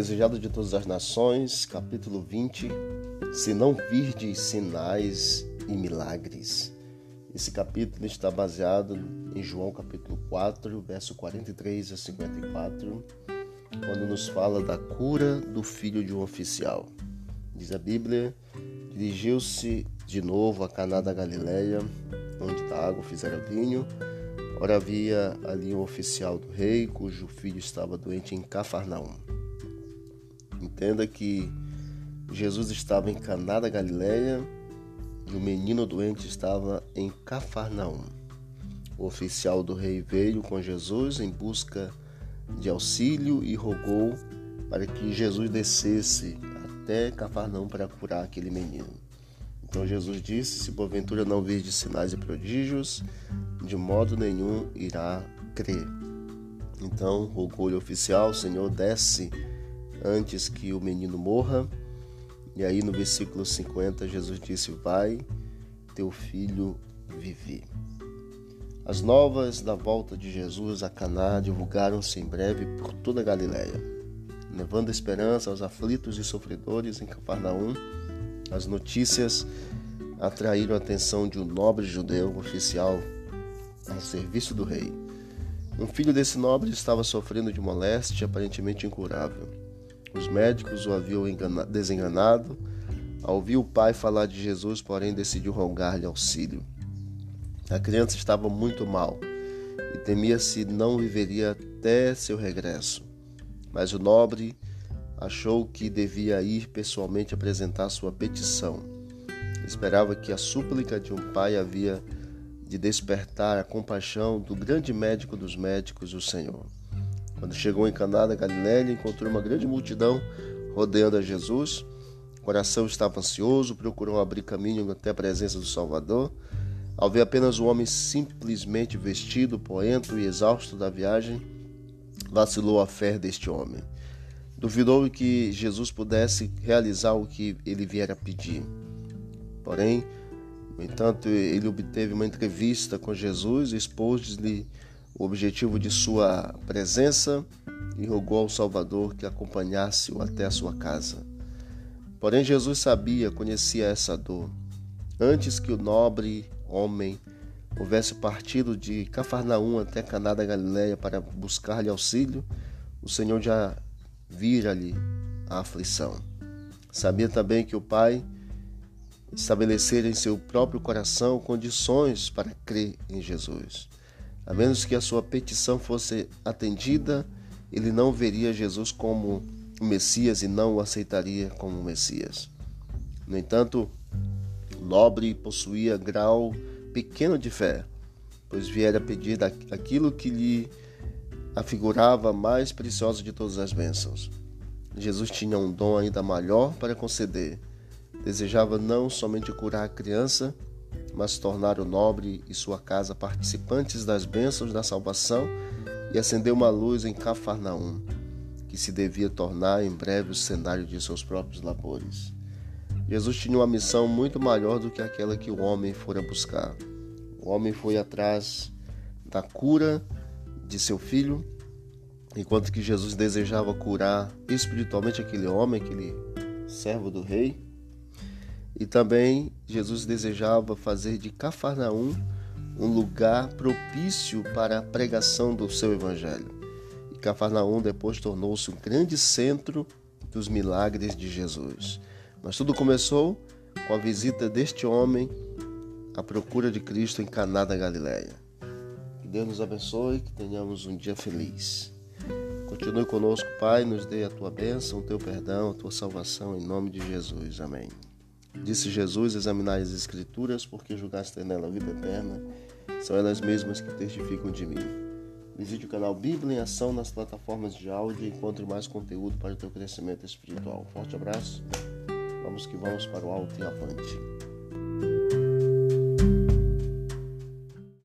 desejado de todas as nações, capítulo 20. Se não virdes sinais e milagres. Esse capítulo está baseado em João capítulo 4, verso 43 a 54, quando nos fala da cura do filho de um oficial. Diz a Bíblia: Dirigiu-se de novo a Caná da Galileia, onde da água fizeram vinho. Ora havia ali um oficial do rei, cujo filho estava doente em Cafarnaum. Entenda que Jesus estava em Caná da Galileia e o menino doente estava em Cafarnaum. O oficial do rei veio com Jesus em busca de auxílio e rogou para que Jesus descesse até Cafarnaum para curar aquele menino. Então Jesus disse: Se porventura não de sinais e prodígios, de modo nenhum irá crer. Então rogou-lhe o oficial: Senhor, desce antes que o menino morra. E aí no versículo 50, Jesus disse: Vai, teu filho vive. As novas da volta de Jesus a Caná divulgaram-se em breve por toda a Galiléia, levando esperança aos aflitos e sofredores em Cafarnaum. As notícias atraíram a atenção de um nobre judeu oficial ao serviço do rei. Um filho desse nobre estava sofrendo de moléstia aparentemente incurável. Os médicos o haviam desenganado. Ao ouvir o pai falar de Jesus, porém, decidiu rogar-lhe auxílio. A criança estava muito mal e temia se não viveria até seu regresso. Mas o nobre achou que devia ir pessoalmente apresentar sua petição. Esperava que a súplica de um pai havia de despertar a compaixão do grande médico dos médicos, o Senhor. Quando chegou em Caná da Galiléia, encontrou uma grande multidão rodeando a Jesus. O coração estava ansioso, procurou abrir caminho até a presença do Salvador. Ao ver apenas o homem simplesmente vestido, poento e exausto da viagem, vacilou a fé deste homem. Duvidou que Jesus pudesse realizar o que ele viera pedir. Porém, no entanto, ele obteve uma entrevista com Jesus e expôs-lhe o objetivo de sua presença e rogou ao Salvador que acompanhasse-o até a sua casa. Porém, Jesus sabia, conhecia essa dor. Antes que o nobre homem houvesse partido de Cafarnaum até Caná da Galileia para buscar-lhe auxílio, o Senhor já vira-lhe a aflição. Sabia também que o Pai estabelecera em seu próprio coração condições para crer em Jesus. A menos que a sua petição fosse atendida, ele não veria Jesus como o Messias e não o aceitaria como Messias. No entanto, nobre possuía grau pequeno de fé, pois viera pedir aquilo que lhe afigurava mais preciosa de todas as bênçãos. Jesus tinha um dom ainda maior para conceder. Desejava não somente curar a criança, mas tornar o nobre e sua casa participantes das bênçãos da salvação e acender uma luz em Cafarnaum, que se devia tornar em breve o cenário de seus próprios labores. Jesus tinha uma missão muito maior do que aquela que o homem fora buscar. O homem foi atrás da cura de seu filho, enquanto que Jesus desejava curar espiritualmente aquele homem, aquele servo do rei e também Jesus desejava fazer de Cafarnaum um lugar propício para a pregação do seu evangelho. E Cafarnaum depois tornou-se um grande centro dos milagres de Jesus. Mas tudo começou com a visita deste homem à procura de Cristo em Caná da Galileia. Que Deus nos abençoe, que tenhamos um dia feliz. Continue conosco, Pai, nos dê a tua bênção, o teu perdão, a tua salvação, em nome de Jesus. Amém. Disse Jesus: Examinai as Escrituras, porque julgaste nela a vida eterna. São elas mesmas que testificam de mim. Visite o canal Bíblia em Ação nas plataformas de áudio e encontre mais conteúdo para o teu crescimento espiritual. Forte abraço. Vamos que vamos para o alto e avante.